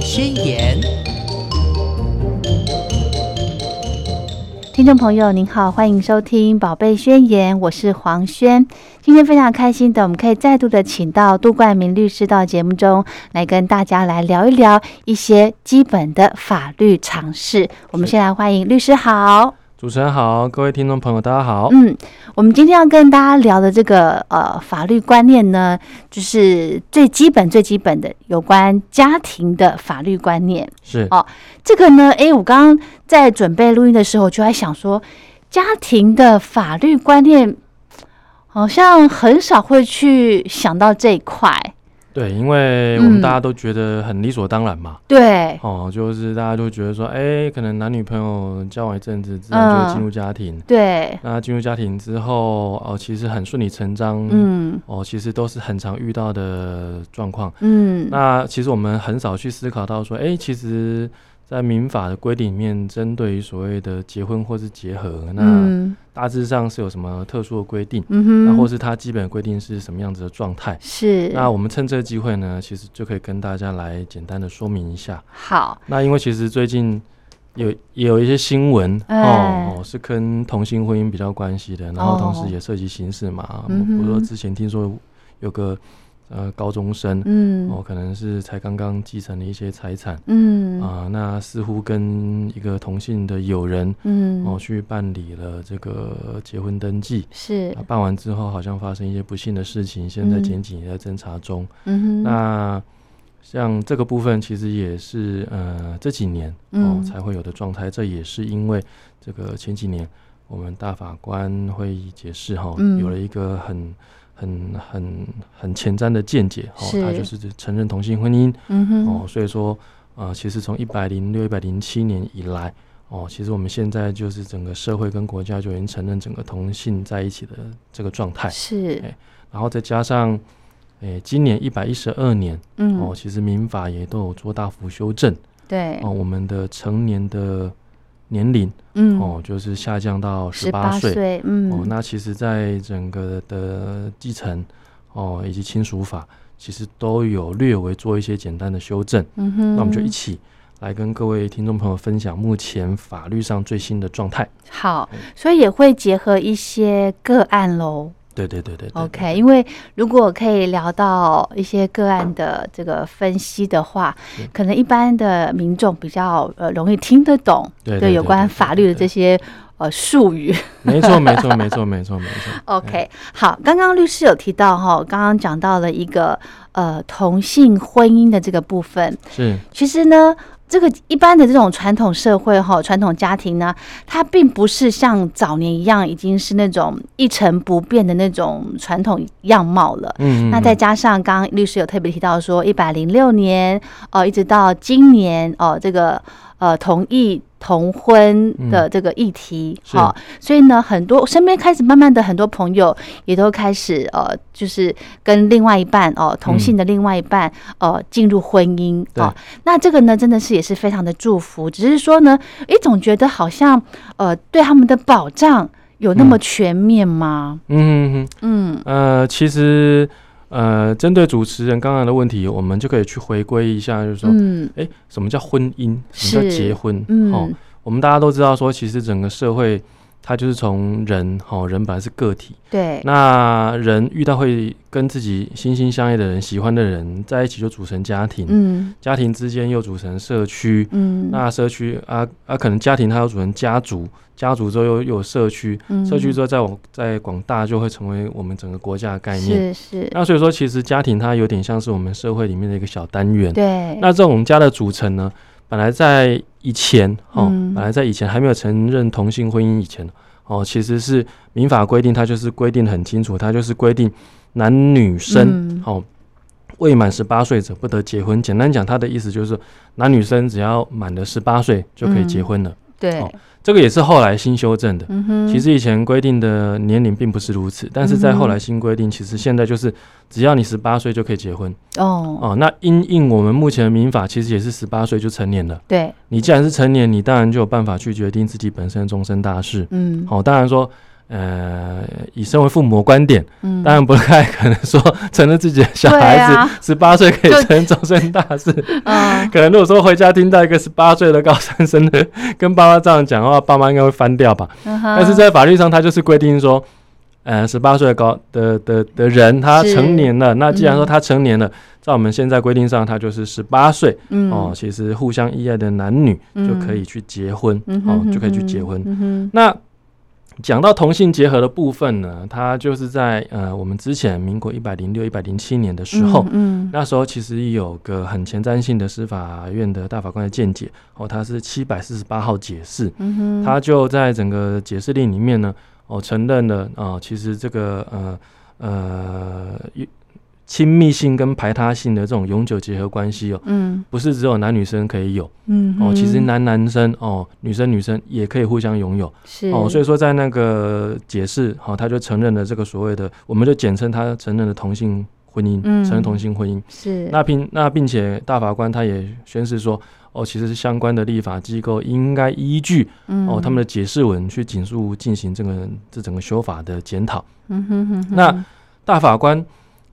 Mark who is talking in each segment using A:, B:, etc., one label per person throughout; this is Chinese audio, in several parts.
A: 宣言》。
B: 听众朋友您好，欢迎收听《宝贝宣言》，我是黄轩。今天非常开心的，我们可以再度的请到杜冠明律师到节目中来跟大家来聊一聊一些基本的法律常识。我们先来欢迎律师好。
C: 主持人好，各位听众朋友，大家好。
B: 嗯，我们今天要跟大家聊的这个呃法律观念呢，就是最基本、最基本的有关家庭的法律观念。
C: 是
B: 哦，这个呢，诶，我刚刚在准备录音的时候，就在想说，家庭的法律观念好像很少会去想到这一块。
C: 对，因为我们大家都觉得很理所当然嘛。
B: 对，
C: 哦，就是大家都觉得说，哎，可能男女朋友交往一阵子，自然就会进入家庭。
B: 对，
C: 那进入家庭之后，哦，其实很顺理成章。
B: 嗯，
C: 哦，其实都是很常遇到的状况。
B: 嗯，
C: 那其实我们很少去思考到说，哎，其实。在民法的规定里面，针对于所谓的结婚或是结合，那大致上是有什么特殊的规定？嗯哼，那或是它基本规定是什么样子的状态？
B: 是。
C: 那我们趁这个机会呢，其实就可以跟大家来简单的说明一下。
B: 好。
C: 那因为其实最近有也有一些新闻哦，是跟同性婚姻比较关系的，然后同时也涉及刑事嘛。比如说之前听说有个。呃，高中生，嗯，哦，可能是才刚刚继承了一些财产，嗯，啊，那似乎跟一个同性的友人，嗯，哦，去办理了这个结婚登记，
B: 是，
C: 办完之后好像发生一些不幸的事情，现在检警也在侦查中，嗯哼，那像这个部分其实也是呃这几年哦才会有的状态，这也是因为这个前几年我们大法官会议解释哈，有了一个很。很很很前瞻的见解哦，他就是承认同性婚姻，嗯哼，哦，所以说啊，其实从一百零六、一百零七年以来，哦，其实我们现在就是整个社会跟国家就已经承认整个同性在一起的这个状态，
B: 是，
C: 然后再加上，诶，今年一百一十二年，嗯，哦，其实民法也都有做大幅修正，
B: 对，
C: 哦，我们的成年的。年龄，嗯，哦，就是下降到十八岁，嗯，哦，那其实，在整个的继承，哦，以及亲属法，其实都有略微做一些简单的修正，嗯哼，那我们就一起来跟各位听众朋友分享目前法律上最新的状态。
B: 好，所以也会结合一些个案喽。
C: 对对对对
B: ，OK。因为如果可以聊到一些个案的这个分析的话，可能一般的民众比较呃容易听得懂，
C: 对
B: 有关法律的这些呃术语。
C: 没错 没错没错没错没错。
B: OK，好，刚刚律师有提到哈，刚刚讲到了一个呃同性婚姻的这个部分，
C: 是
B: 其实呢。这个一般的这种传统社会哈，传统家庭呢，它并不是像早年一样，已经是那种一成不变的那种传统样貌了。嗯，那再加上刚刚律师有特别提到说，一百零六年哦，一直到今年哦，这个呃同意。同婚的这个议题，好，所以呢，很多身边开始慢慢的很多朋友也都开始呃，就是跟另外一半哦，同性的另外一半呃进入婚姻哦，那这个呢，真的是也是非常的祝福，只是说呢，哎，总觉得好像呃，对他们的保障有那么全面吗？
C: 嗯。嗯。呃，其实。呃，针对主持人刚刚的问题，我们就可以去回归一下，就是说，哎，什么叫婚姻？什么叫结婚？哦，我们大家都知道，说其实整个社会。他就是从人，哈，人本来是个体，
B: 对，
C: 那人遇到会跟自己心心相爱的人、喜欢的人在一起，就组成家庭，嗯，家庭之间又组成社区，嗯，那社区啊啊，可能家庭它又组成家族，家族之后又又有社区，社区之后再往再广大，就会成为我们整个国家的概
B: 念，是是。
C: 那所以说，其实家庭它有点像是我们社会里面的一个小单元，
B: 对。
C: 那这种家的组成呢？本来在以前，哦，本来在以前还没有承认同性婚姻以前，哦，其实是民法规定，它就是规定很清楚，它就是规定男女生，哦，未满十八岁者不得结婚。简单讲，他的意思就是男女生只要满了十八岁就可以结婚了。
B: 对。
C: 这个也是后来新修正的。其实以前规定的年龄并不是如此，但是在后来新规定，其实现在就是只要你十八岁就可以结婚。哦哦，那因应我们目前的民法，其实也是十八岁就成年了。
B: 对，
C: 你既然是成年，你当然就有办法去决定自己本身终身大事。嗯，好，当然说，呃，以身为父母的观点，嗯，当然不太可能说承认自己的小孩子十八岁可以成终身大事。嗯，可能如果说回家听到一个十八岁的高三生的跟爸妈这样讲的话，爸妈应该会翻掉吧。但是在法律上，他就是规定说，呃，十八岁高的的的人他成年了，那既然说他成年了，在我们现在规定上，他就是十八岁。嗯，哦，其实互相依爱的男女就可以去结婚，哦，就可以去结婚。那讲到同性结合的部分呢，它就是在呃，我们之前民国一百零六、一百零七年的时候，嗯，那时候其实有个很前瞻性的司法院的大法官的见解，哦，他是七百四十八号解释，嗯哼，他就在整个解释令里面呢，哦，承认了啊，其实这个呃呃。亲密性跟排他性的这种永久结合关系哦，嗯，不是只有男女生可以有，嗯，哦，其实男男生哦，女生女生也可以互相拥有，
B: 是。
C: 哦，所以说在那个解释，好，他就承认了这个所谓的，我们就简称他承认了同性婚姻，嗯，承认同性婚姻。
B: 是。
C: 那并那并且大法官他也宣示说，哦，其实是相关的立法机构应该依据哦他们的解释文去紧速进行这个这整个修法的检讨，嗯哼哼，那大法官。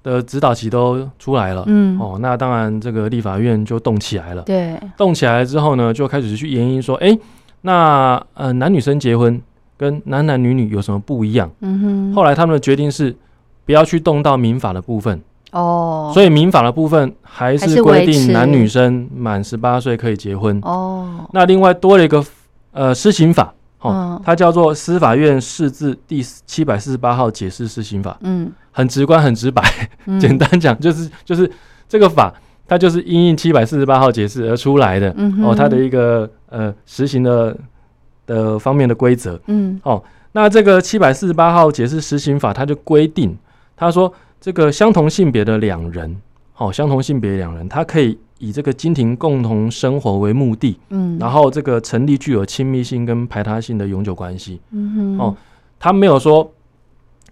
C: 的指导期都出来了，嗯，哦，那当然这个立法院就动起来了，
B: 对，
C: 动起来之后呢，就开始去研议说，哎，那呃男女生结婚跟男男女女有什么不一样？嗯哼，后来他们的决定是不要去动到民法的部分，哦，所以民法的部分还是规定男女生满十八岁可以结婚，哦，那另外多了一个呃施行法。哦，它叫做司法院释字第七百四十八号解释施行法。嗯，很直观，很直白。简单讲，就是就是这个法，它就是因应七百四十八号解释而出来的。嗯，哦，它的一个呃实行的的方面的规则。嗯，哦，那这个七百四十八号解释施行法，它就规定，他说这个相同性别的两人，哦，相同性别两人，他可以。以这个家庭共同生活为目的，嗯，然后这个成立具有亲密性跟排他性的永久关系，嗯哼，哦，他没有说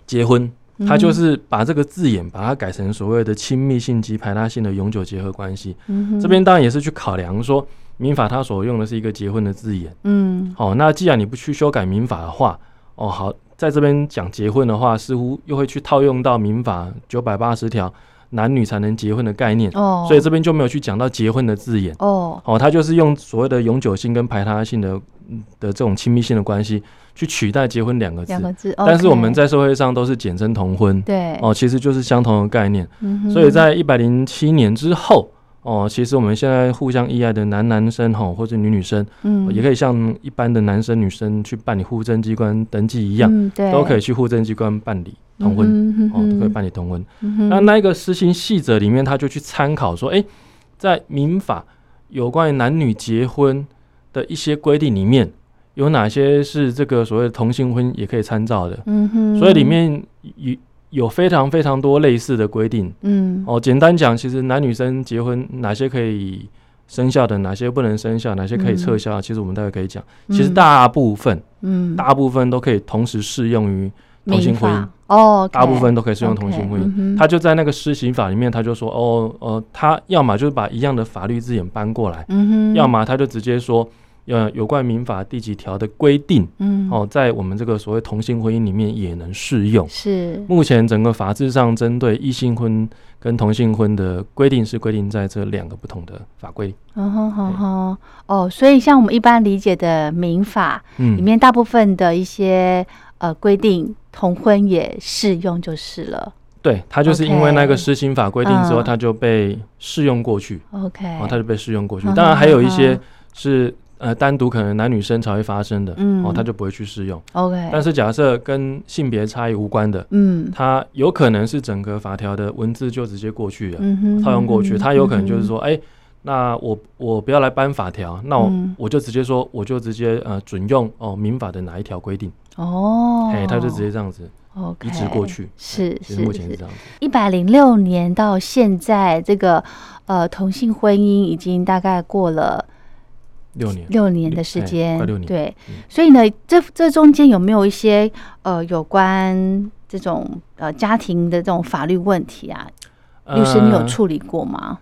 C: 结婚，他就是把这个字眼把它改成所谓的亲密性及排他性的永久结合关系，嗯哼，这边当然也是去考量说民法它所用的是一个结婚的字眼，嗯，好，那既然你不去修改民法的话，哦，好，在这边讲结婚的话，似乎又会去套用到民法九百八十条。男女才能结婚的概念，哦，所以这边就没有去讲到结婚的字眼，哦，哦，他就是用所谓的永久性跟排他性的的这种亲密性的关系去取代结婚两个字，
B: 两个字，
C: 但是我们在社会上都是简称同婚，
B: 对，
C: 哦，其实就是相同的概念，所以在一百零七年之后。哦，其实我们现在互相依爱的男男生哈，或者女女生，嗯，也可以像一般的男生女生去办理户政机关登记一样，
B: 对，
C: 都可以去户政机关办理同婚，哦，都可以办理同婚。那那一个施行细则里面，他就去参考说，哎，在民法有关于男女结婚的一些规定里面，有哪些是这个所谓的同性婚也可以参照的？嗯哼，所以里面有。有非常非常多类似的规定，嗯，哦，简单讲，其实男女生结婚哪些可以生效的，哪些不能生效，哪些可以撤销，其实我们大概可以讲，其实大部分，嗯，大部分都可以同时适用于同性婚姻，
B: 哦，
C: 大部分都可以适用同性婚姻。他就在那个施行法里面，他就说，哦，呃，他要么就是把一样的法律字眼搬过来，要么他就直接说。呃，有关民法第几条的规定，嗯，哦，在我们这个所谓同性婚姻里面也能适用。
B: 是，
C: 目前整个法制上针对异性婚跟同性婚的规定是规定在这两个不同的法规。
B: 嗯哼哼哼，哦，所以像我们一般理解的民法，嗯，里面大部分的一些呃规定，同婚也适用就是了。
C: 对，它就是因为那个施行法规定之后，它就被适用过去。
B: OK，
C: 哦，它就被适用过去。当然还有一些是。呃，单独可能男女生才会发生的，嗯，哦，他就不会去适用。
B: OK，
C: 但是假设跟性别差异无关的，嗯，它有可能是整个法条的文字就直接过去了，套用过去。它有可能就是说，哎，那我我不要来搬法条，那我我就直接说，我就直接呃准用哦民法的哪一条规定？哦，哎，他就直接这样子
B: ，OK，
C: 一直过去。
B: 是是
C: 目前是这样子。
B: 一百零六年到现在，这个呃同性婚姻已经大概过了。
C: 六年，
B: 六年的时间，
C: 六年。
B: 对，所以呢，这这中间有没有一些呃有关这种呃家庭的这种法律问题啊？律师，你有处理过吗？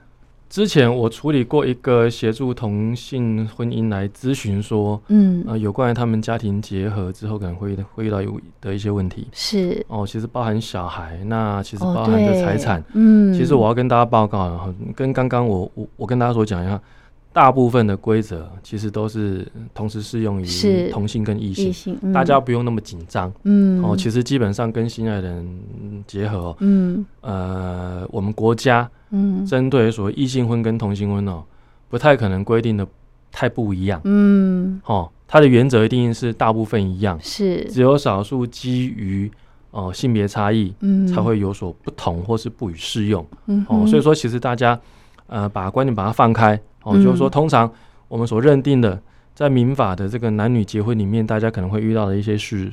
C: 之前我处理过一个协助同性婚姻来咨询说，嗯，呃，有关于他们家庭结合之后可能会会遇到有的一些问题，
B: 是
C: 哦，其实包含小孩，那其实包含的财产，嗯，其实我要跟大家报告，跟刚刚我我我跟大家所讲一样。大部分的规则其实都是同时适用于同性跟异性，大家不用那么紧张。嗯，哦，其实基本上跟心爱的人结合，嗯，呃，我们国家，嗯，针对所谓异性婚跟同性婚哦，不太可能规定的太不一样。嗯，哦，它的原则一定是大部分一样，
B: 是
C: 只有少数基于哦性别差异，嗯，才会有所不同或是不予适用。嗯，哦，所以说其实大家呃把观念把它放开。哦，就是说，通常我们所认定的，在民法的这个男女结婚里面，大家可能会遇到的一些事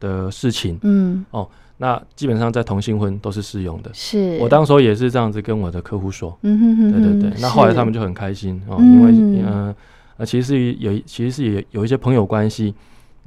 C: 的事情，嗯，哦，那基本上在同性婚都是适用的。
B: 是
C: 我当时候也是这样子跟我的客户说，嗯哼哼，对对对。那后来他们就很开心哦，因为嗯呃，其实有其实是有有一些朋友关系。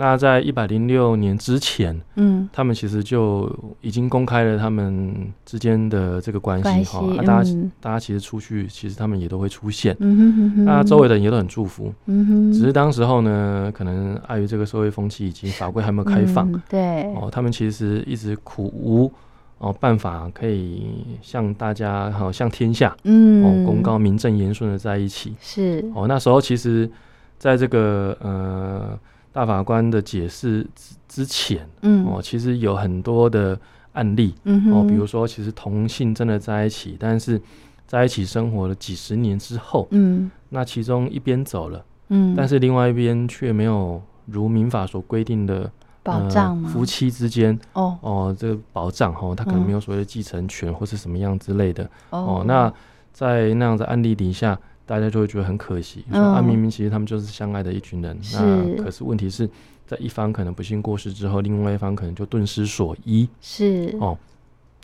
C: 那在一百零六年之前，嗯，他们其实就已经公开了他们之间的这个关系哈。那大家大家其实出去，其实他们也都会出现。嗯哼哼那周围的人也都很祝福。嗯哼。只是当时候呢，可能碍于这个社会风气以及法规还没有开放，
B: 对
C: 哦，他们其实一直苦无哦办法可以向大家哈向天下嗯哦公告名正言顺的在一起
B: 是
C: 哦那时候其实在这个呃。大法官的解释之之前，嗯，哦，其实有很多的案例，嗯哦，比如说，其实同性真的在一起，但是在一起生活了几十年之后，嗯，那其中一边走了，嗯，但是另外一边却没有如民法所规定的
B: 保障
C: 夫妻之间，哦。哦，这个保障，哦，他可能没有所谓的继承权或是什么样之类的，哦，那在那样的案例底下。大家就会觉得很可惜，说啊，明明其实他们就是相爱的一群人，那可是问题是在一方可能不幸过世之后，另外一方可能就顿失所依，
B: 是。
C: 哦，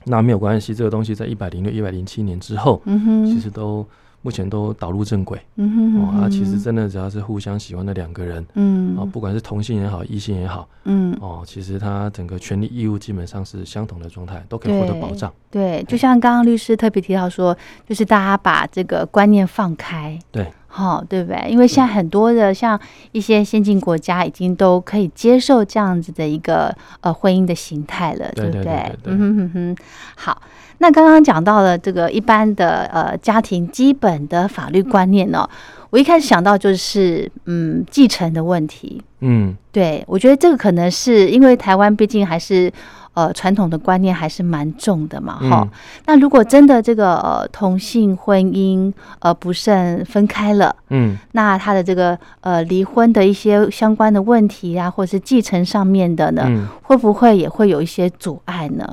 C: 那没有关系，这个东西在一百零六、一百零七年之后，嗯哼，其实都。目前都导入正轨，嗯哼，哦，啊，其实真的只要是互相喜欢的两个人，嗯，啊，不管是同性也好，异性也好，嗯，哦，其实他整个权利义务基本上是相同的状态，都可以获得保障。
B: 对，就像刚刚律师特别提到说，就是大家把这个观念放开，
C: 对，
B: 好，对不对？因为现在很多的像一些先进国家已经都可以接受这样子的一个呃婚姻的形态了，对不对？嗯哼哼哼，好。那刚刚讲到了这个一般的呃家庭基本的法律观念呢，我一开始想到就是嗯继承的问题，嗯，对我觉得这个可能是因为台湾毕竟还是呃传统的观念还是蛮重的嘛，哈。那如果真的这个呃同性婚姻呃不慎分开了，嗯，那他的这个呃离婚的一些相关的问题啊，或者是继承上面的呢，会不会也会有一些阻碍呢？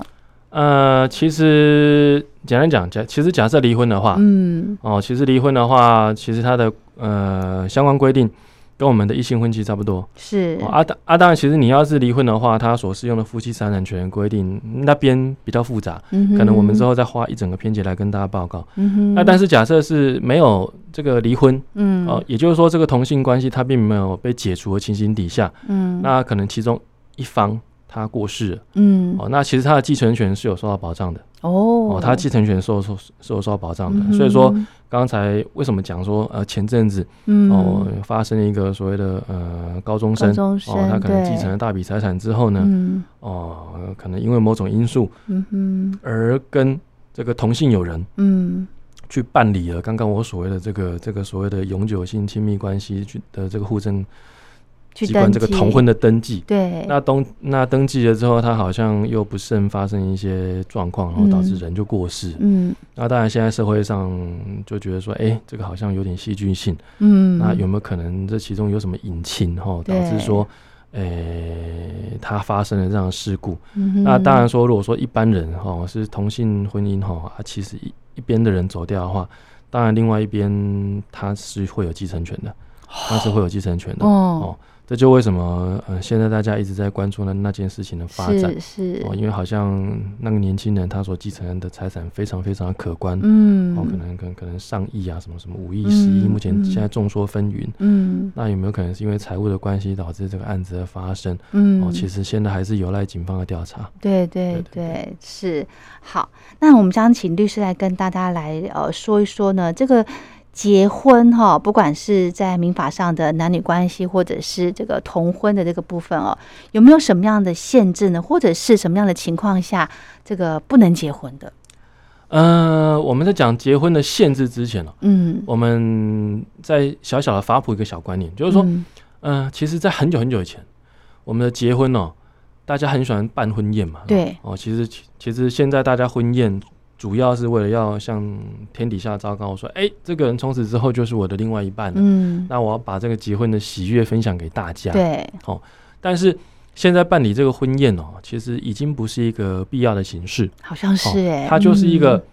C: 呃，其实简单讲，假其实假设离婚的话，嗯，哦，其实离婚的话，其实他的呃相关规定跟我们的异性婚期差不多。
B: 是
C: 啊，当啊当然，其实你要是离婚的话，他所适用的夫妻财产权规定那边比较复杂，可能我们之后再花一整个篇节来跟大家报告。那但是假设是没有这个离婚，嗯，哦，也就是说这个同性关系它并没有被解除的情形底下，嗯，那可能其中一方。他过世了，嗯，哦，那其实他的继承权是有受到保障的，哦，哦，他继承权受受是有受到保障的，所以说刚才为什么讲说，呃，前阵子，嗯，哦，发生一个所谓的呃高中生，哦，他可能继承了大笔财产之后呢，哦，可能因为某种因素，嗯哼，而跟这个同性友人，嗯，去办理了刚刚我所谓的这个这个所谓的永久性亲密关系去的这个户政。机关这个同婚的登记，
B: 对，
C: 那登那登记了之后，他好像又不慎发生一些状况，然后导致人就过世。嗯，那当然现在社会上就觉得说，哎，这个好像有点戏剧性。嗯，那有没有可能这其中有什么隐情哈，导致说，诶，他发生了这样的事故？那当然说，如果说一般人哈是同性婚姻哈，啊，其实一一边的人走掉的话，当然另外一边他是会有继承权的。他是会有继承权的哦。这就为什么呃，现在大家一直在关注呢那件事情的发展
B: 是
C: 哦，因为好像那个年轻人他所继承的财产非常非常的可观，嗯，哦，可能可能可能上亿啊，什么什么五亿、十亿，目前现在众说纷纭，嗯，那有没有可能是因为财务的关系导致这个案子的发生？嗯，哦，其实现在还是有赖警方的调查。
B: 对对对，是好。那我们将请律师来跟大家来呃说一说呢，这个。结婚哈，不管是在民法上的男女关系，或者是这个同婚的这个部分哦，有没有什么样的限制呢？或者是什么样的情况下这个不能结婚的？
C: 呃，我们在讲结婚的限制之前哦，嗯，我们在小小的发布一个小观念，就是说，嗯，其实，在很久很久以前，我们的结婚哦，大家很喜欢办婚宴嘛，
B: 对，
C: 哦，其实其实现在大家婚宴。主要是为了要向天底下昭告说，哎，这个人从此之后就是我的另外一半了。嗯，那我要把这个结婚的喜悦分享给大家。
B: 对，
C: 哦，但是现在办理这个婚宴哦，其实已经不是一个必要的形式。
B: 好像是哎，
C: 它就是一个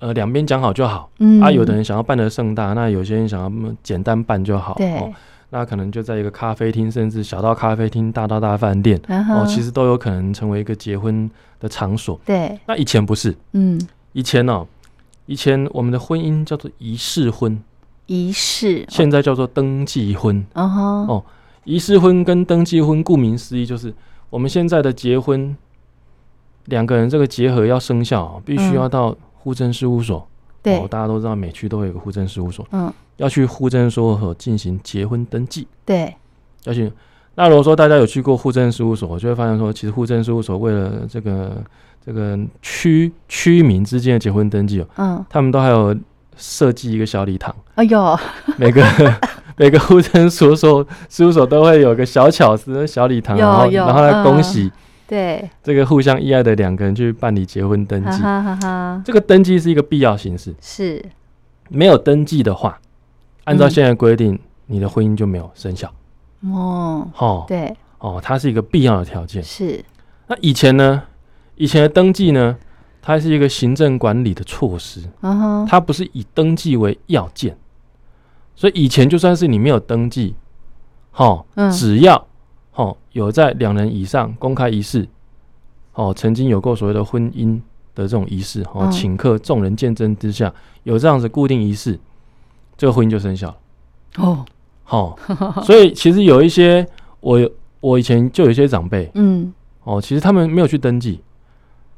C: 呃两边讲好就好。嗯，啊，有的人想要办的盛大，那有些人想要简单办就好。
B: 对，
C: 那可能就在一个咖啡厅，甚至小到咖啡厅，大到大饭店，哦，其实都有可能成为一个结婚的场所。
B: 对，
C: 那以前不是。嗯。以前呢，以前我们的婚姻叫做仪式婚，
B: 仪式，
C: 现在叫做登记婚。哦，仪式婚跟登记婚，顾名思义，就是我们现在的结婚，两个人这个结合要生效，必须要到户政事务所。
B: 对，
C: 大家都知道，每区都会有个户政事务所。嗯，要去户政事务所进行结婚登记。
B: 对，
C: 要去。那如果说大家有去过户政事务所，就会发现说，其实户政事务所为了这个。这个区区民之间的结婚登记哦，嗯，他们都还有设计一个小礼堂。
B: 哎呦，
C: 每个 每个户政所所事务所都会有个小巧思小礼堂，然后然后来恭喜
B: 对
C: 这个互相依爱的两个人去办理结婚登记。这个登记是一个必要形式，
B: 是
C: 没有登记的话，按照现在规定，你的婚姻就没有生效。
B: 哦，
C: 好，
B: 对，
C: 哦，它是一个必要的条件。
B: 是。
C: 那以前呢？以前的登记呢，它是一个行政管理的措施，它不是以登记为要件，所以以前就算是你没有登记，哈，只要哈有在两人以上公开仪式，哦，曾经有过所谓的婚姻的这种仪式，哦，请客众人见证之下，有这样子固定仪式，这个婚姻就生效了。哦，好，所以其实有一些我我以前就有一些长辈，嗯，哦，其实他们没有去登记。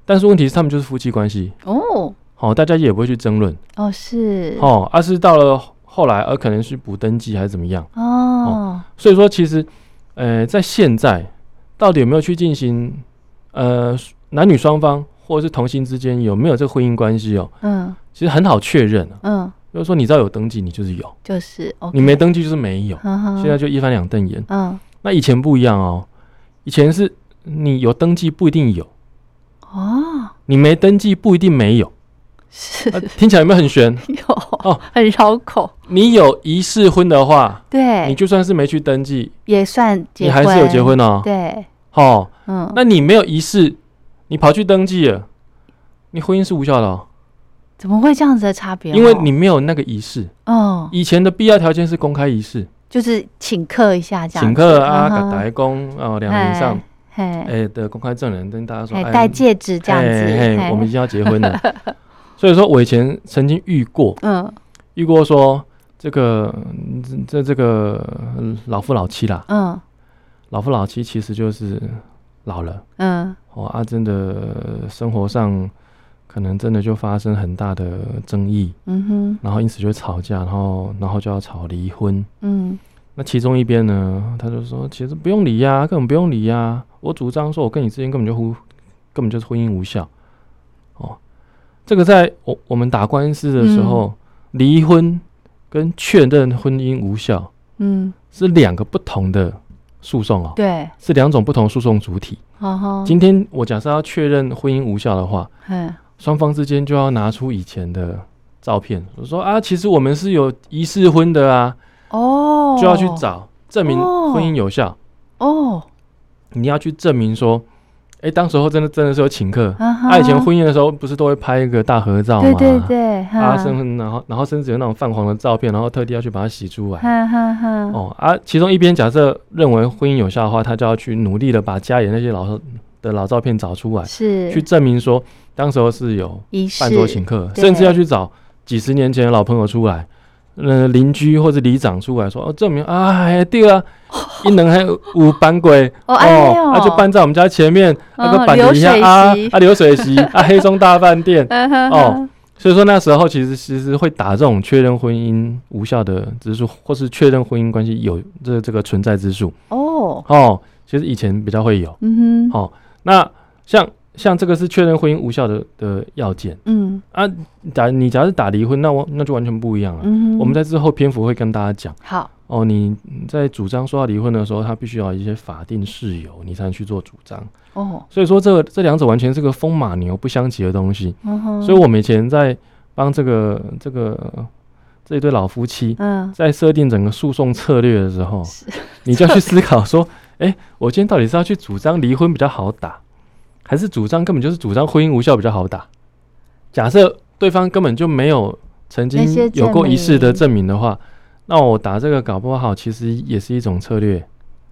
C: 但是问题是，他们就是夫妻关系。哦，好，大家也不会去争论。
B: 哦，是。
C: 哦，而是到了后来，而可能是补登记还是怎么样。哦，所以说其实，呃，在现在到底有没有去进行呃男女双方或者是同性之间有没有这个婚姻关系哦？嗯，其实很好确认嗯，就是说你知道有登记，你就是有，
B: 就是
C: 你没登记就是没有，现在就一翻两瞪眼。嗯，那以前不一样哦，以前是你有登记不一定有。哦，你没登记不一定没有，
B: 是。
C: 听起来有没有很悬？
B: 有哦，很绕口。
C: 你有仪式婚的话，
B: 对，
C: 你就算是没去登记，
B: 也算
C: 你还是有结婚哦。
B: 对，
C: 哦，嗯，那你没有仪式，你跑去登记了，你婚姻是无效的哦。
B: 怎么会这样子的差别？
C: 因为你没有那个仪式。哦。以前的必要条件是公开仪式，
B: 就是请客一下，这样
C: 请客啊，打工哦，两人以上。哎的公开证人跟大家说，
B: 戴戒指这样子，
C: 我们已经要结婚了。所以说我以前曾经遇过，嗯，遇过说这个这这个老夫老妻啦，嗯，老夫老妻其实就是老了，嗯，哦啊，真的生活上可能真的就发生很大的争议，嗯哼，然后因此就吵架，然后然后就要吵离婚，嗯。那其中一边呢，他就说：“其实不用离呀，根本不用离呀。我主张说，我跟你之间根本就婚，根本就是婚姻无效。哦，这个在我我们打官司的时候，离婚跟确认婚姻无效，嗯，是两个不同的诉讼哦。
B: 对，
C: 是两种不同诉讼主体。今天我假设要确认婚姻无效的话，嗯，双方之间就要拿出以前的照片，我说啊，其实我们是有仪式婚的啊。”哦，就要去找证明婚姻有效哦。你要去证明说，哎，当时候真的真的是有请客。他以前婚宴的时候，不是都会拍一个大合照
B: 吗？对对对。
C: 啊，甚然后然后甚至有那种泛黄的照片，然后特地要去把它洗出来。哦啊，其中一边假设认为婚姻有效的话，他就要去努力的把家里那些老的老照片找出来，
B: 是
C: 去证明说当时候是有办桌请客，甚至要去找几十年前的老朋友出来。呃，邻居或者里长出来说，哦，证明啊，对啊，一能还五板鬼。
B: 哦，
C: 那就搬在我们家前面那个板底下啊，啊，流水席 啊，黑松大饭店。哦，所以说那时候其实其实会打这种确认婚姻无效的指数，或是确认婚姻关系有这这个存在之数哦。哦，其实以前比较会有，嗯哼，好，那像。像这个是确认婚姻无效的的要件，嗯啊，打你假如是打离婚，那我那就完全不一样了。嗯，我们在之后篇幅会跟大家讲。
B: 好
C: 哦，你在主张说要离婚的时候，他必须要一些法定事由，你才能去做主张。哦，所以说这个这两者完全是个风马牛不相及的东西。嗯所以我们以前在帮这个这个这一对老夫妻，嗯，在设定整个诉讼策略的时候，你就要去思考说，哎，我今天到底是要去主张离婚比较好打？还是主张根本就是主张婚姻无效比较好打。假设对方根本就没有曾经有过一次的证明的话，那我打这个搞不好其实也是一种策略。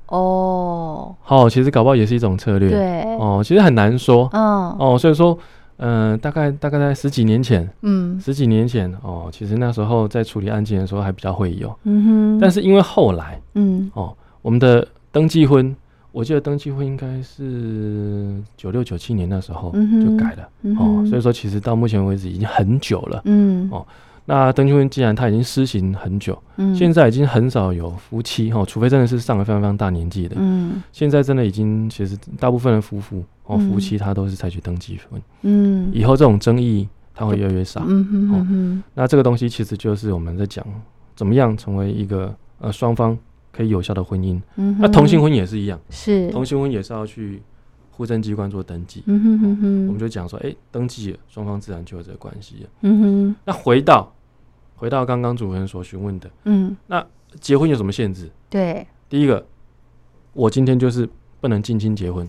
C: 哦，好，其实搞不好也是一种策略。
B: 对，
C: 哦，其实很难说。嗯，哦，所以说，嗯，大概大概在十几年前，嗯，十几年前，哦，其实那时候在处理案件的时候还比较会有。嗯哼。但是因为后来，嗯，哦，我们的登记婚。我记得登记婚应该是九六九七年那时候就改了哦，所以说其实到目前为止已经很久了。嗯哦，那登记婚既然它已经施行很久，嗯，现在已经很少有夫妻哈，除非真的是上了非常非常大年纪的，嗯，现在真的已经其实大部分的夫妇哦夫妻他都是采取登记婚，嗯，以后这种争议它会越来越少。嗯哼哼，那这个东西其实就是我们在讲怎么样成为一个呃双方。可以有效的婚姻，那同性婚也是一样，
B: 是
C: 同性婚也是要去户政机关做登记。嗯哼哼哼，我们就讲说，哎，登记双方自然就有这个关系。嗯哼，那回到回到刚刚主持人所询问的，嗯，那结婚有什么限制？
B: 对，
C: 第一个，我今天就是不能近亲结婚，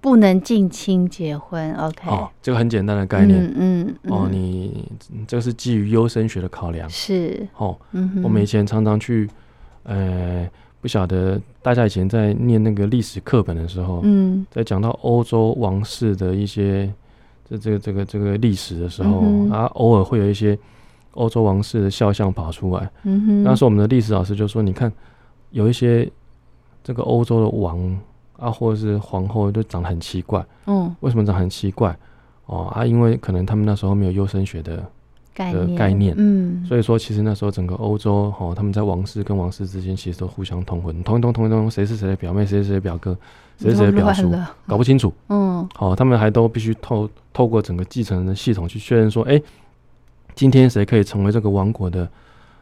B: 不能近亲结婚。OK，哦，
C: 这个很简单的概念。嗯嗯，哦，你这个是基于优生学的考量。
B: 是，哦，
C: 嗯，我们以前常常去。呃，不晓得大家以前在念那个历史课本的时候，嗯，在讲到欧洲王室的一些这这个这个这个历史的时候，啊，偶尔会有一些欧洲王室的肖像跑出来。嗯哼，那时候我们的历史老师就说：“你看，有一些这个欧洲的王啊，或者是皇后，就长得很奇怪。嗯，为什么长很奇怪？哦啊，因为可能他们那时候没有优生学的。”的概念，嗯，所以说其实那时候整个欧洲哈，他们在王室跟王室之间其实都互相通婚，通一通通一通，谁是谁的表妹，谁是谁的表哥，谁是谁的表叔，搞不清楚，嗯，好，他们还都必须透透过整个继承人的系统去确认说，哎，今天谁可以成为这个王国的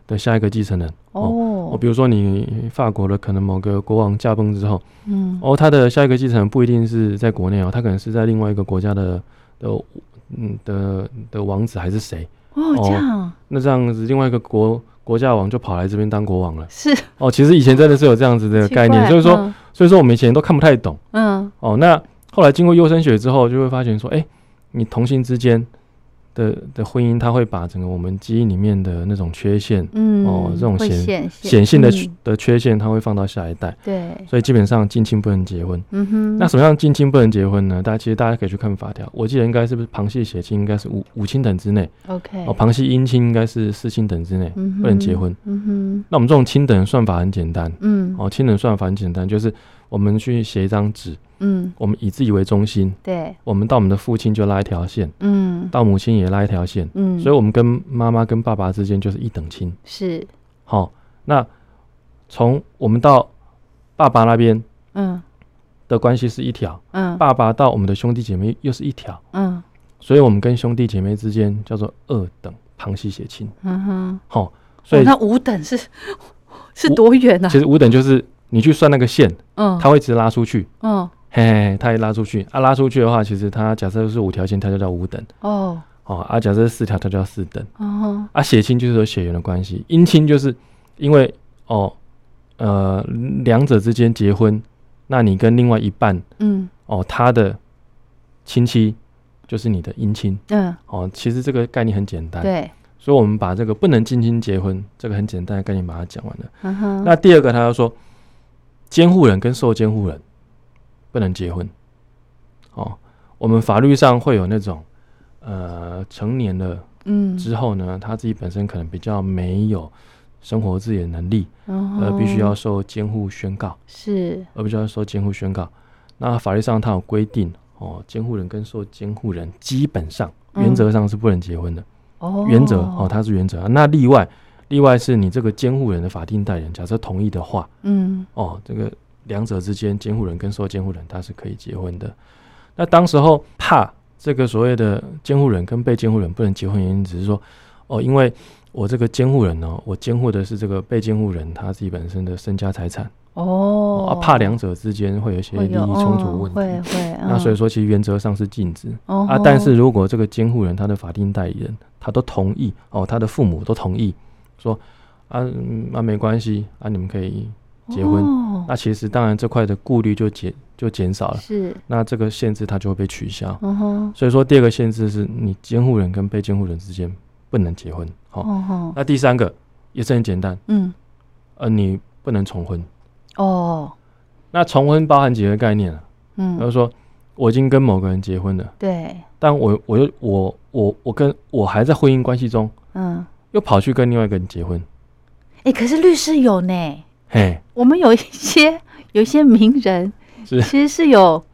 C: 的下一个继承人？哦，我比如说你法国的可能某个国王驾崩之后，嗯，哦，他的下一个继承人不一定是在国内哦，他可能是在另外一个国家的的嗯的的王子还是谁？
B: 哦，这样，
C: 那这样子，另外一个国国家王就跑来这边当国王了。
B: 是
C: 哦，其实以前真的是有这样子的 概念，所以说，所以说我们以前都看不太懂。嗯，哦，那后来经过优生学之后，就会发现说，哎，你同性之间。的的婚姻，它会把整个我们基因里面的那种缺陷，嗯，哦，这种显显性的的缺陷，它会放到下一代。
B: 对，
C: 所以基本上近亲不能结婚。嗯哼，那什么样近亲不能结婚呢？大家其实大家可以去看法条，我记得应该是不是旁系血亲应该是五五亲等之内。
B: OK，
C: 哦，旁系姻亲应该是四亲等之内，不能结婚。嗯哼，那我们这种亲等算法很简单。嗯，哦，亲等算法很简单，就是我们去写一张纸。嗯，我们以自己为中心，
B: 对，
C: 我们到我们的父亲就拉一条线，嗯，到母亲也拉一条线，嗯，所以我们跟妈妈跟爸爸之间就是一等亲，
B: 是，
C: 好，那从我们到爸爸那边，嗯，的关系是一条，嗯，爸爸到我们的兄弟姐妹又是一条，嗯，所以我们跟兄弟姐妹之间叫做二等旁系血亲，嗯哼，好，所以
B: 那五等是 是多远呢？
C: 其实五等就是你去算那个线，嗯，它会直接拉出去，嗯。嘿，他一拉出去啊，拉出去的话，其实他假设是五条线，他就叫五等。哦。哦，啊，假设是四条，它叫四等。哦，啊，血亲就是有血缘的关系，姻亲就是因为哦，呃，两者之间结婚那你跟另外一半，嗯，哦，他的亲戚就是你的姻亲，嗯，哦，其实这个概念很简单，
B: 对，
C: 所以我们把这个不能近亲结婚这个很简单的概念把它讲完了。那第二个，他要说监护人跟受监护人不能结婚，哦，我们法律上会有那种，呃，成年了。嗯，之后呢，他自己本身可能比较没有生活自理的能力，呃必须要受监护宣告，
B: 是，
C: 而必须要受监护宣告。那法律上它有规定哦，监护人跟受监护人基本上原则上是不能结婚的。哦，原则哦，它是原则。那例外，例外是你这个监护人的法定代理人，假设同意的话，嗯，哦，这个两者之间，监护人跟受监护人他是可以结婚的。那当时候怕。这个所谓的监护人跟被监护人不能结婚原因，只是说，哦，因为我这个监护人呢，我监护的是这个被监护人他自己本身的身家财产，哦，怕两者之间会有一些利益冲突问题，
B: 会会，
C: 那所以说其实原则上是禁止，啊，但是如果这个监护人他的法定代理人他都同意，哦，他的父母都同意，说，啊，那没关系，啊，你们可以。结婚，那其实当然这块的顾虑就减就减少了，
B: 是。
C: 那这个限制它就会被取消。所以说第二个限制是你监护人跟被监护人之间不能结婚。好。那第三个也是很简单。嗯。呃，你不能重婚。哦。那重婚包含几个概念啊？嗯。比如说我已经跟某个人结婚了。
B: 对。
C: 但我我又我我我跟我还在婚姻关系中。嗯。又跑去跟另外一个人结婚。
B: 哎，可是律师有呢。嘿，我们有一些 有一些名人，其实是有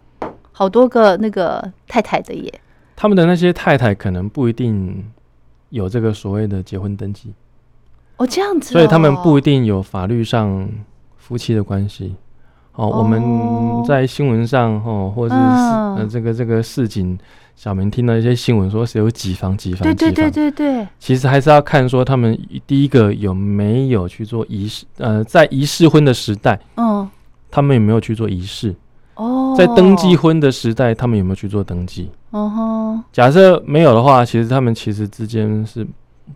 B: 好多个那个太太的耶。
C: 他们的那些太太可能不一定有这个所谓的结婚登记。
B: 哦，这样子，
C: 所以他们不一定有法律上夫妻的关系。哦，我们在新闻上哦，或者是呃这个这个市井。小明听到一些新闻，说是有几房几房
B: 对对对对对。
C: 其实还是要看说他们第一个有没有去做仪式，呃，在仪式婚的时代，嗯，他们有没有去做仪式？哦，在登记婚的时代，他们有没有去做登记？哦吼。假设没有的话，其实他们其实之间是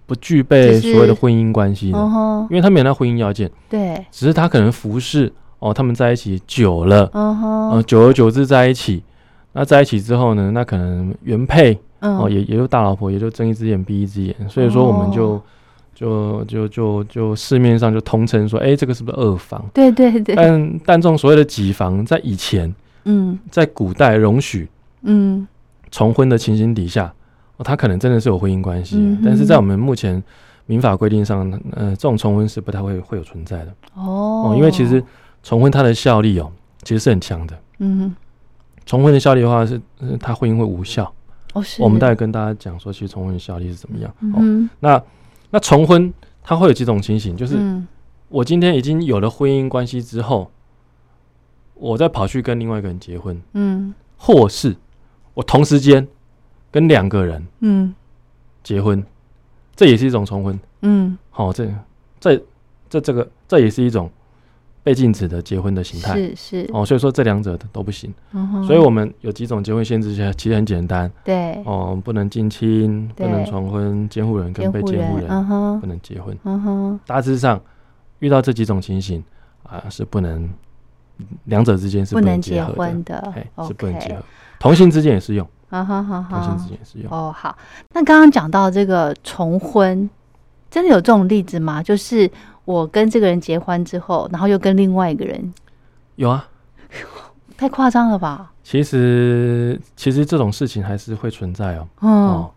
C: 不具备所谓的婚姻关系的，因为他们有那婚姻要件。
B: 对。
C: 只是他可能服侍哦，他们在一起久了，嗯哼，久而久之在一起。那在一起之后呢？那可能原配哦，也也就大老婆，也就睁一只眼闭一只眼。所以说，我们就就就就就市面上就通称说，哎，这个是不是二房？
B: 对对对。
C: 但但这种所谓的几房，在以前，嗯，在古代容许，嗯，重婚的情形底下，哦，他可能真的是有婚姻关系。但是在我们目前民法规定上，呃，这种重婚是不太会会有存在的。哦，因为其实重婚它的效力哦，其实是很强的。嗯。重婚的效力的话是，他婚姻会无效。哦，是。我们待会跟大家讲说，其实重婚的效力是怎么样。嗯。那那重婚它会有几种情形，就是我今天已经有了婚姻关系之后，我再跑去跟另外一个人结婚。嗯。或是我同时间跟两个人嗯结婚，这也是一种重婚。嗯。好，这这这这个这也是一种。被禁止的结婚的形态
B: 是是
C: 哦，所以说这两者都不行。所以我们有几种结婚限制，其实很简单。
B: 对
C: 哦，不能近亲，不能重婚，监护人跟被监护人不能结婚。大致上遇到这几种情形啊，是不能两者之间是不能结婚的，是不能结合。同性之间也是用。啊哈哈，同性之间也是用。
B: 哦，好。那刚刚讲到这个重婚，真的有这种例子吗？就是。我跟这个人结婚之后，然后又跟另外一个人，
C: 有啊，
B: 太夸张了吧？
C: 其实，其实这种事情还是会存在哦。哦，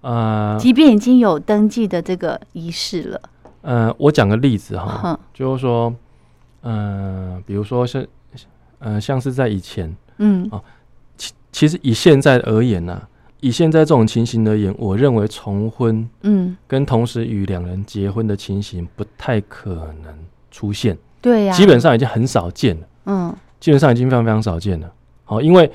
B: 呃，即便已经有登记的这个仪式了，
C: 呃，我讲个例子哈，就是说，嗯，比如说是，呃，像是在以前，嗯，哦，其其实以现在而言呢。以现在这种情形而言，我认为重婚，嗯，跟同时与两人结婚的情形不太可能出现，
B: 对呀，
C: 基本上已经很少见了，嗯，基本上已经非常非常少见了。好，因为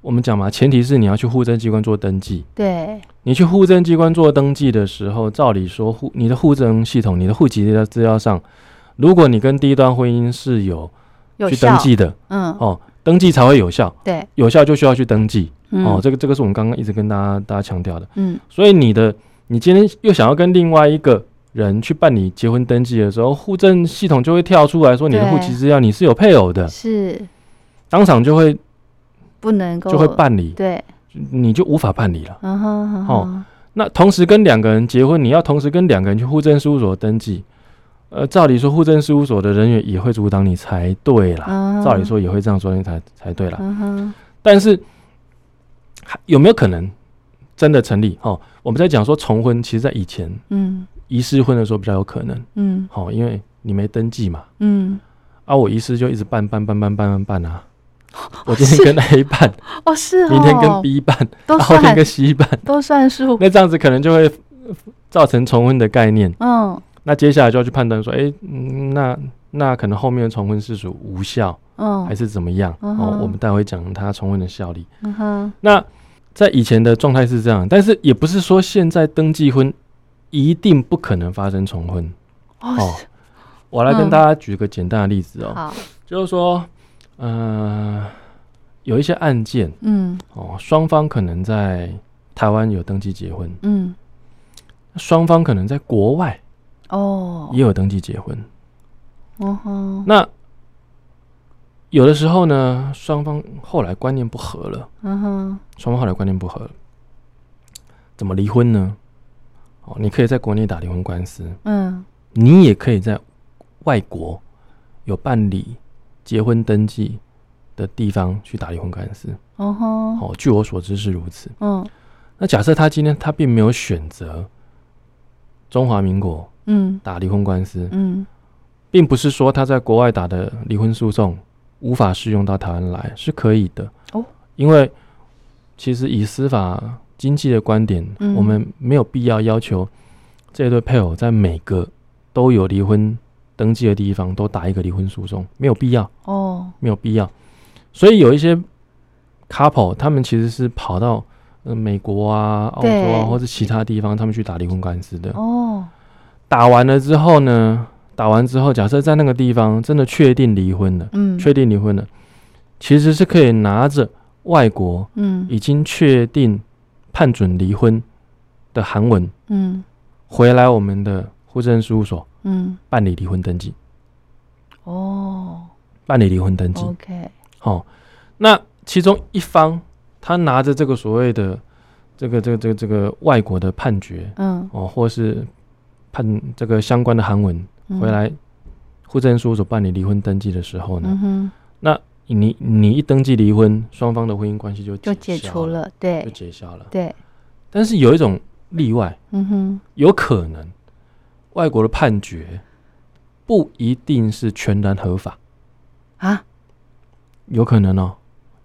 C: 我们讲嘛，前提是你要去户政机关做登记，
B: 对，
C: 你去户政机关做登记的时候，照理说户你的户政系统、你的户籍的资料上，如果你跟第一段婚姻是有去登记的，嗯，哦，登记才会有效，
B: 对，
C: 有效就需要去登记。哦，这个这个是我们刚刚一直跟大家大家强调的。嗯，所以你的你今天又想要跟另外一个人去办理结婚登记的时候，户政系统就会跳出来说你的户籍资料你是有配偶的。
B: 是，
C: 当场就会
B: 不能够
C: 就会办理，
B: 对，
C: 你就无法办理了。
B: 嗯哼，
C: 哦，那同时跟两个人结婚，你要同时跟两个人去户政事务所登记，呃，照理说户政事务所的人员也会阻挡你才对啦，照理说也会这样说你才才对啦。但是有没有可能真的成立？哦，我们在讲说重婚，其实在以前，嗯，遗失婚的时候比较有可能，嗯，好，因为你没登记嘛，嗯，啊，我遗失就一直办办办办办办办啊，我今天跟 A 办，
B: 哦是，
C: 明天跟 B 办，后天跟 C 办，
B: 都算数，
C: 那这样子可能就会造成重婚的概念，嗯，那接下来就要去判断说，哎，那那可能后面的重婚是属无效。嗯，还是怎么样？哦，我们待会讲它重婚的效力。嗯哼，那在以前的状态是这样，但是也不是说现在登记婚一定不可能发生重婚。哦，我来跟大家举个简单的例子哦。好，就是说，呃，有一些案件，嗯，哦，双方可能在台湾有登记结婚，嗯，双方可能在国外，哦，也有登记结婚。哦吼，那。有的时候呢，双方后来观念不合了。嗯哼，双方后来观念不合了，怎么离婚呢？哦，你可以在国内打离婚官司。嗯，你也可以在外国有办理结婚登记的地方去打离婚官司。哦吼，哦，据我所知是如此。嗯，那假设他今天他并没有选择中华民国，嗯，打离婚官司，嗯，并不是说他在国外打的离婚诉讼。无法适用到台湾来是可以的哦，因为其实以司法经济的观点，我们没有必要要求这对配偶在每个都有离婚登记的地方都打一个离婚诉讼，没有必要哦，没有必要。所以有一些 couple 他们其实是跑到美国啊、澳洲啊或者其他地方，他们去打离婚官司的哦。打完了之后呢？打完之后，假设在那个地方真的确定离婚了，嗯，确定离婚了，其实是可以拿着外国，嗯，已经确定判准离婚的韩文，嗯，回来我们的户政事务所，嗯，办理离婚登记。哦，办理离婚登记。
B: OK。
C: 好，那其中一方他拿着这个所谓的这个这个这个这个外国的判决，嗯，哦，或是判这个相关的韩文。回来，户政事务所办理离婚登记的时候呢，嗯那你你一登记离婚，双方的婚姻关系就
B: 就解除了，对，
C: 就解消了，
B: 对。
C: 但是有一种例外，嗯哼，有可能外国的判决不一定是全然合法。啊，有可能哦，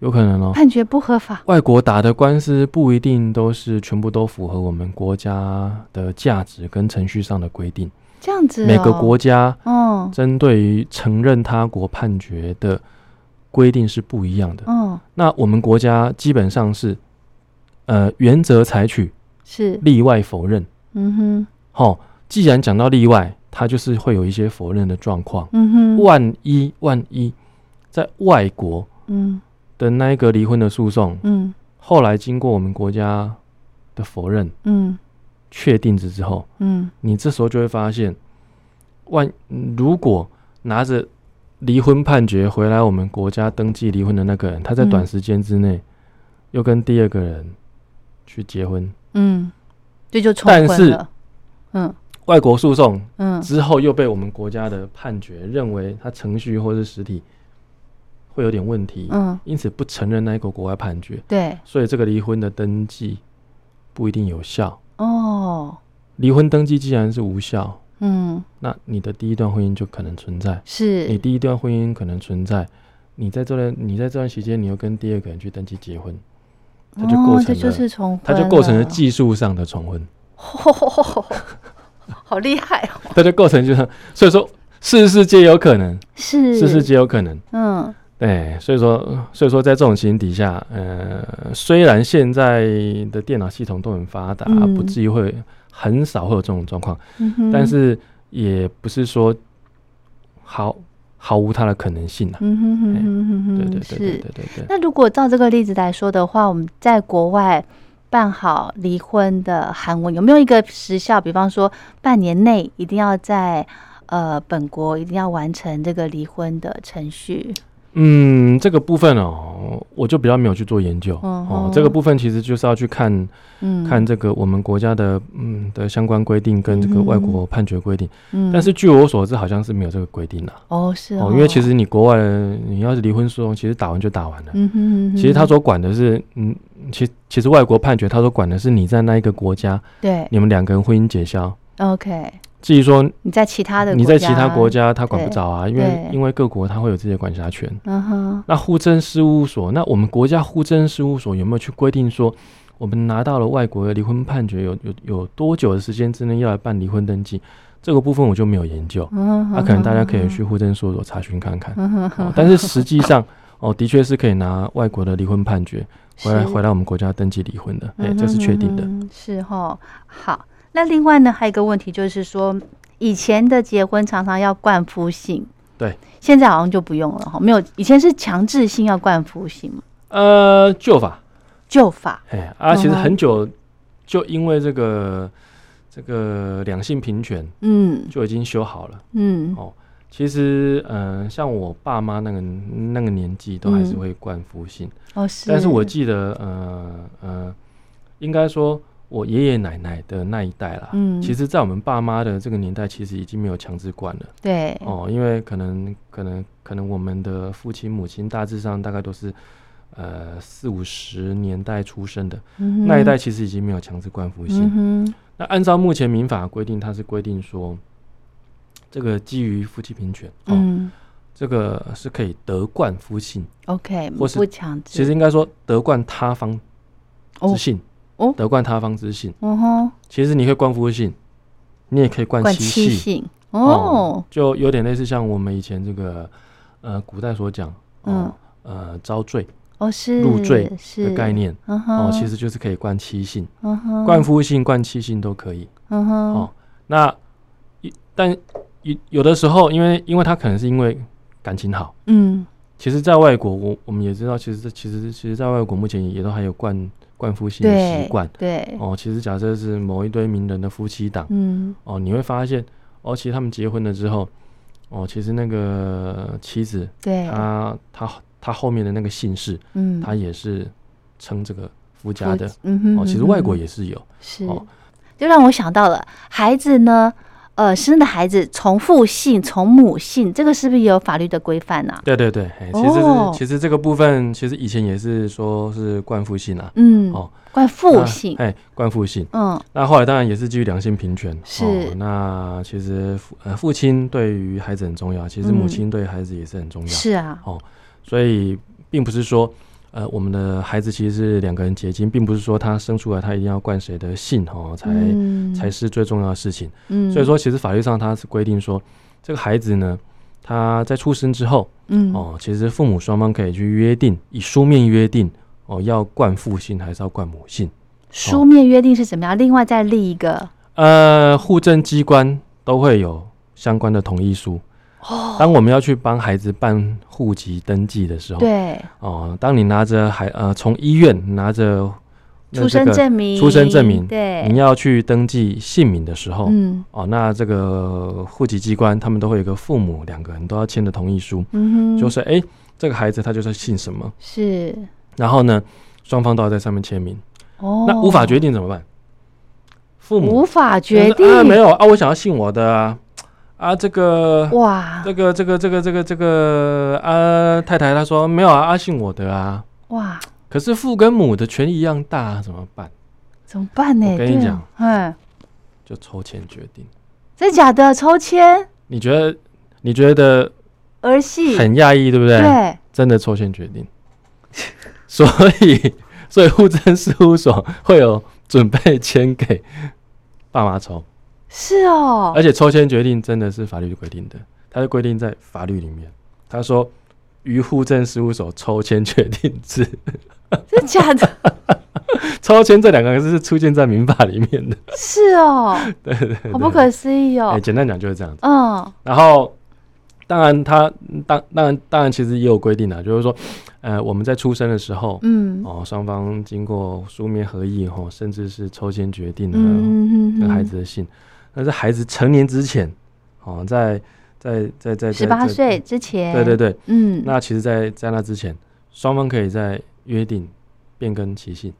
C: 有可能哦，
B: 判决不合法，
C: 外国打的官司不一定都是全部都符合我们国家的价值跟程序上的规定。
B: 这样子，
C: 每个国家哦，针对于承认他国判决的规定是不一样的。嗯，那我们国家基本上是，呃，原则采取
B: 是
C: 例外否认。嗯哼，好，既然讲到例外，它就是会有一些否认的状况。嗯哼，万一万一在外国，嗯的那一个离婚的诉讼，嗯，后来经过我们国家的否认，嗯。确定之之后，嗯，你这时候就会发现，万如果拿着离婚判决回来，我们国家登记离婚的那个人，他在短时间之内又跟第二个人去结婚，
B: 嗯，这就重婚了，
C: 嗯，外国诉讼，嗯，之后又被我们国家的判决认为他程序或是实体会有点问题，嗯，因此不承认那一个国外判决，
B: 对，
C: 所以这个离婚的登记不一定有效。哦，离婚登记既然是无效，嗯，那你的第一段婚姻就可能存在。
B: 是
C: 你第一段婚姻可能存在，你在这段你在这段期间，你又跟第二个人去登记结婚，
B: 它就构成了，
C: 它就构成了技术上的重婚。
B: 好厉害哦！
C: 它就构成就是，所以说事事皆有可能，
B: 是
C: 事事皆有可能。嗯。对，所以说，所以说，在这种情形底下，呃，虽然现在的电脑系统都很发达，不至于会很少会有这种状况，但是也不是说毫毫无它的可能性啊。嗯哼哼哼哼哼，对对对对对对。
B: 那如果照这个例子来说的话，我们在国外办好离婚的韩文，有没有一个时效？比方说，半年内一定要在呃本国一定要完成这个离婚的程序。
C: 嗯，这个部分哦，我就比较没有去做研究哦。这个部分其实就是要去看，看这个我们国家的嗯的相关规定跟这个外国判决规定。嗯，但是据我所知，好像是没有这个规定的。
B: 哦，是哦，
C: 因为其实你国外你要是离婚诉讼，其实打完就打完了。嗯哼，其实他所管的是，嗯，其其实外国判决他所管的是你在那一个国家，
B: 对，
C: 你们两个人婚姻解消。
B: OK。
C: 至于说
B: 你在其他的
C: 你在其他国家，他管不着啊，因为因为各国他会有自己的管辖权。嗯哼。那户政事务所，那我们国家户政事务所有没有去规定说，我们拿到了外国的离婚判决，有有有多久的时间之内要来办离婚登记？这个部分我就没有研究。嗯那可能大家可以去户政事务所查询看看。但是实际上，哦，的确是可以拿外国的离婚判决回来回来我们国家登记离婚的。哎，这是确定的。
B: 是哈。好。那另外呢，还有一个问题就是说，以前的结婚常常要冠夫姓，
C: 对，
B: 现在好像就不用了哈，没有，以前是强制性要冠夫姓嘛？
C: 呃，旧法，
B: 旧法，
C: 哎啊，其实很久就因为这个这个两性平权，嗯，就已经修好了，嗯，哦，其实嗯，像我爸妈那个那个年纪，都还是会冠夫姓，
B: 哦是，
C: 但是我记得，呃呃，应该说。我爷爷奶奶的那一代啦，嗯，其实，在我们爸妈的这个年代，其实已经没有强制灌了，
B: 对，
C: 哦，因为可能，可能，可能我们的父亲母亲大致上大概都是，呃，四五十年代出生的那一代，其实已经没有强制灌夫姓。那按照目前民法规定，它是规定说，这个基于夫妻平权，嗯，这个是可以得冠夫姓
B: ，OK，
C: 或是不强制，其实应该说得冠他方之姓。哦，得冠他方之姓，哦吼，其实你可以冠夫姓，你也可以冠妻姓，哦，就有点类似像我们以前这个呃古代所讲，嗯。呃招赘，
B: 哦是
C: 入赘的概念，哦其实就是可以冠妻姓，冠夫姓、冠妻姓都可以，嗯哼，哦那一但有有的时候，因为因为他可能是因为感情好，嗯，其实在外国我我们也知道，其实其实其实在外国目前也都还有冠。冠夫姓的习惯，
B: 对。
C: 哦，其实假设是某一堆名人的夫妻档，嗯，哦，你会发现，哦，其实他们结婚了之后，哦，其实那个妻子，
B: 对，
C: 他他他后面的那个姓氏，嗯，他也是称这个夫家的，嗯哼，哦，其实外国也是有，
B: 是，哦。就让我想到了孩子呢。呃，生的孩子从父姓从母姓，这个是不是也有法律的规范呢？
C: 对对对，其实其实这个部分其实以前也是说是冠父姓啊，
B: 嗯，哦，冠父姓，
C: 哎，冠父姓，嗯，那后来当然也是基于两性平权，是，那其实父呃父亲对于孩子很重要，其实母亲对孩子也是很重要，
B: 是啊，
C: 哦，所以并不是说。呃，我们的孩子其实是两个人结晶，并不是说他生出来他一定要冠谁的姓哦，才才是最重要的事情。嗯，所以说其实法律上他是规定说，这个孩子呢，他在出生之后，嗯哦，其实父母双方可以去约定，以书面约定哦，要冠父姓还是要冠母姓。
B: 书面约定是怎么样？另外再立一个？
C: 呃，户政机关都会有相关的同意书。当我们要去帮孩子办户籍登记的时候，
B: 对。
C: 哦，当你拿着孩呃从医院拿着
B: 出生证明，
C: 出生证明，
B: 对，
C: 你要去登记姓名的时候，嗯，哦，那这个户籍机关他们都会有个父母两个人都要签的同意书，嗯哼，就是哎，这个孩子他就是姓什么，
B: 是，
C: 然后呢，双方都要在上面签名，哦，那无法决定怎么办？父母。
B: 无法决定。
C: 啊，没有啊，我想要姓我的啊。啊，这个哇，这个这个这个这个这个啊，太太她说没有啊，阿信我的啊，哇，可是父跟母的权益一样大，怎么办？
B: 怎么办呢？
C: 我跟你讲，嗯，就抽签决定。
B: 真假的？抽签？
C: 你觉得？你觉得
B: 儿戏
C: 很讶异，对不对？
B: 对，
C: 真的抽签决定。所以，所以户政事务所会有准备签给爸妈抽。
B: 是哦，
C: 而且抽签决定真的是法律规定的，它是规定在法律里面。他说，于户政事务所抽签决定制，
B: 真假的？
C: 抽签这两个字是出现在民法里面的。
B: 是哦，
C: 对对，
B: 好不可思议哦。
C: 哎，简单讲就是这样子。嗯，然后当然他当当然当然其实也有规定的，就是说，呃，我们在出生的时候，嗯，哦，双方经过书面合意，吼，甚至是抽签决定的，跟孩子的姓。那在孩子成年之前，哦，在在在在
B: 十八岁之前，
C: 对对对，嗯，那其实，在在那之前，双方可以在约定变更其姓，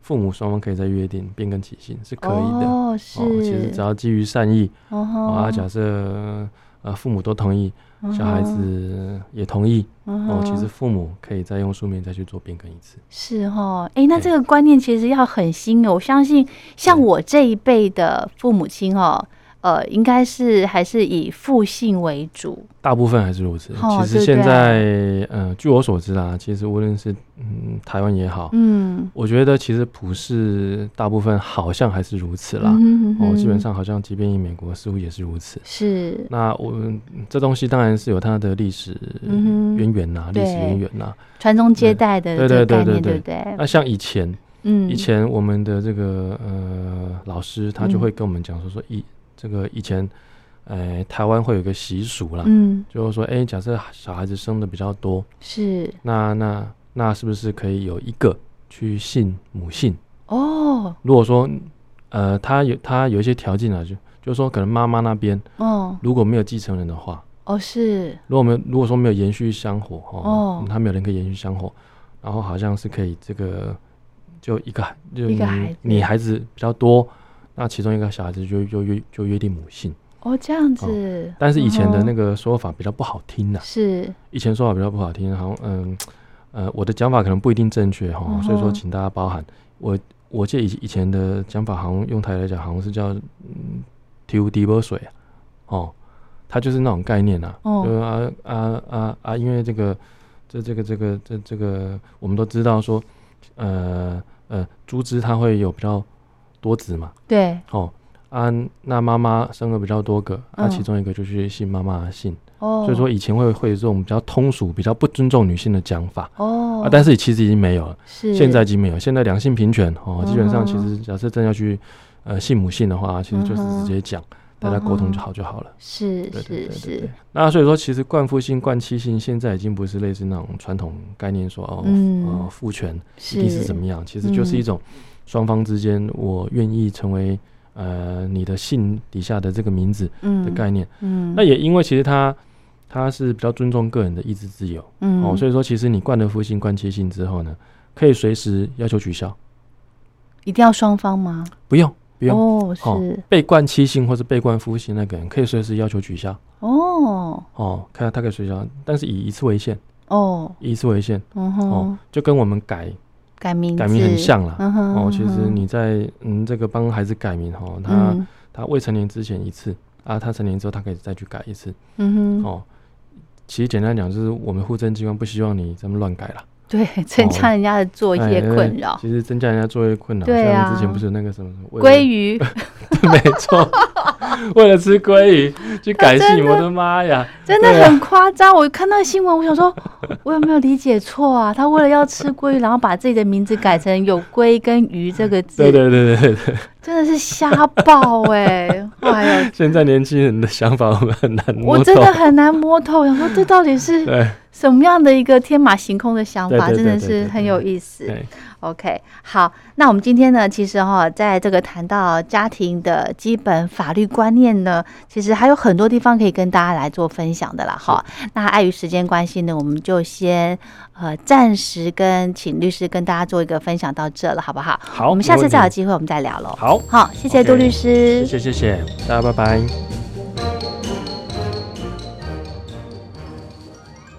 C: 父母双方可以在约定变更其姓是可以的。
B: 哦，是，
C: 其实只要基于善意，啊，假设呃父母都同意。小孩子也同意哦，其实父母可以再用书面再去做变更一次。
B: 是哦，哎，那这个观念其实要很新哦。我相信像我这一辈的父母亲哦。呃，应该是还是以父姓为主，
C: 大部分还是如此。其实现在，呃，据我所知啊，其实无论是嗯台湾也好，嗯，我觉得其实普世大部分好像还是如此啦。嗯哦，基本上好像即便以美国似乎也是如此。
B: 是。
C: 那我们这东西当然是有它的历史渊源呐，历史渊源呐，
B: 传宗接代的对对对对对对。
C: 那像以前，嗯，以前我们的这个呃老师他就会跟我们讲说说一。这个以前，呃，台湾会有一个习俗啦，嗯，就是说，哎，假设小孩子生的比较多，
B: 是，
C: 那那那是不是可以有一个去姓母姓？哦，如果说，呃，他有他有一些条件啊，就就是说，可能妈妈那边，哦，如果没有继承人的话，
B: 哦，是，
C: 如果没有如果说没有延续香火，哦，他没有人可以延续香火，然后好像是可以这个就一个就你孩子比较多。那其中一个小孩子就就约就约定母姓
B: 哦，这样子。
C: 但是以前的那个说法比较不好听呐，
B: 是
C: 以前说法比较不好听，好像嗯呃，我的讲法可能不一定正确哈，所以说请大家包涵。我我记得以以前的讲法，好像用台来讲，好像是叫嗯，tu d i 水哦，它就是那种概念呐，就啊啊啊啊，因为这个这这个这个这这个我们都知道说，呃呃，猪只它会有比较。多子嘛，
B: 对，
C: 哦，啊，那妈妈生了比较多个，那其中一个就是姓妈妈的姓，哦，所以说以前会会有这种比较通俗、比较不尊重女性的讲法，哦，啊，但是其实已经没有了，是，现在已经没有，现在两性平权，哦，基本上其实假设真要去呃姓母姓的话，其实就是直接讲，大家沟通就好就好了，
B: 是是是，
C: 那所以说其实冠夫姓、冠妻姓现在已经不是类似那种传统概念说哦，呃，父权一定是怎么样，其实就是一种。双方之间，我愿意成为呃你的姓底下的这个名字的概念。嗯，那也因为其实他他是比较尊重个人的意志自由。嗯，哦，所以说其实你冠了夫姓、冠妻姓之后呢，可以随时要求取消。
B: 一定要双方吗？
C: 不用，不用。
B: 哦，是
C: 被冠妻姓或是被冠夫姓那个人，可以随时要求取消。
B: 哦，
C: 哦，看他可以取消，但是以一次为限。哦，以一次为限。哦，就跟我们改。
B: 改名
C: 改名很像了哦，其实你在嗯这个帮孩子改名哦，他他未成年之前一次啊，他成年之后他可以再去改一次，嗯哼。哦，其实简单讲就是我们户政机关不希望你这么乱改了。
B: 对，增加人家的作业困扰。
C: 其实增加人家作业困扰。对啊。之前不是那个什么
B: 鲑鱼？
C: 没错，为了吃鲑鱼去改姓，我的妈呀！
B: 真的很夸张。我看到新闻，我想说，我有没有理解错啊？他为了要吃鲑鱼，然后把自己的名字改成有“龟”跟“鱼”这个字。
C: 对对对对对。
B: 真的是瞎爆哎！哎
C: 呀，现在年轻人的想法我们很难摸
B: 透。我真的很难摸透，想说这到底是什么样的一个天马行空的想法？真的是很有意思。OK，好，那我们今天呢，其实哈，在这个谈到家庭的基本法律观念呢，其实还有很多地方可以跟大家来做分享的啦。哈，那碍于时间关系呢，我们就先呃暂时跟请律师跟大家做一个分享到这了，好不好？
C: 好，
B: 我们下次再有机会我们再聊喽。
C: 好，
B: 好，谢谢杜律师，
C: 谢谢谢谢，大家拜拜。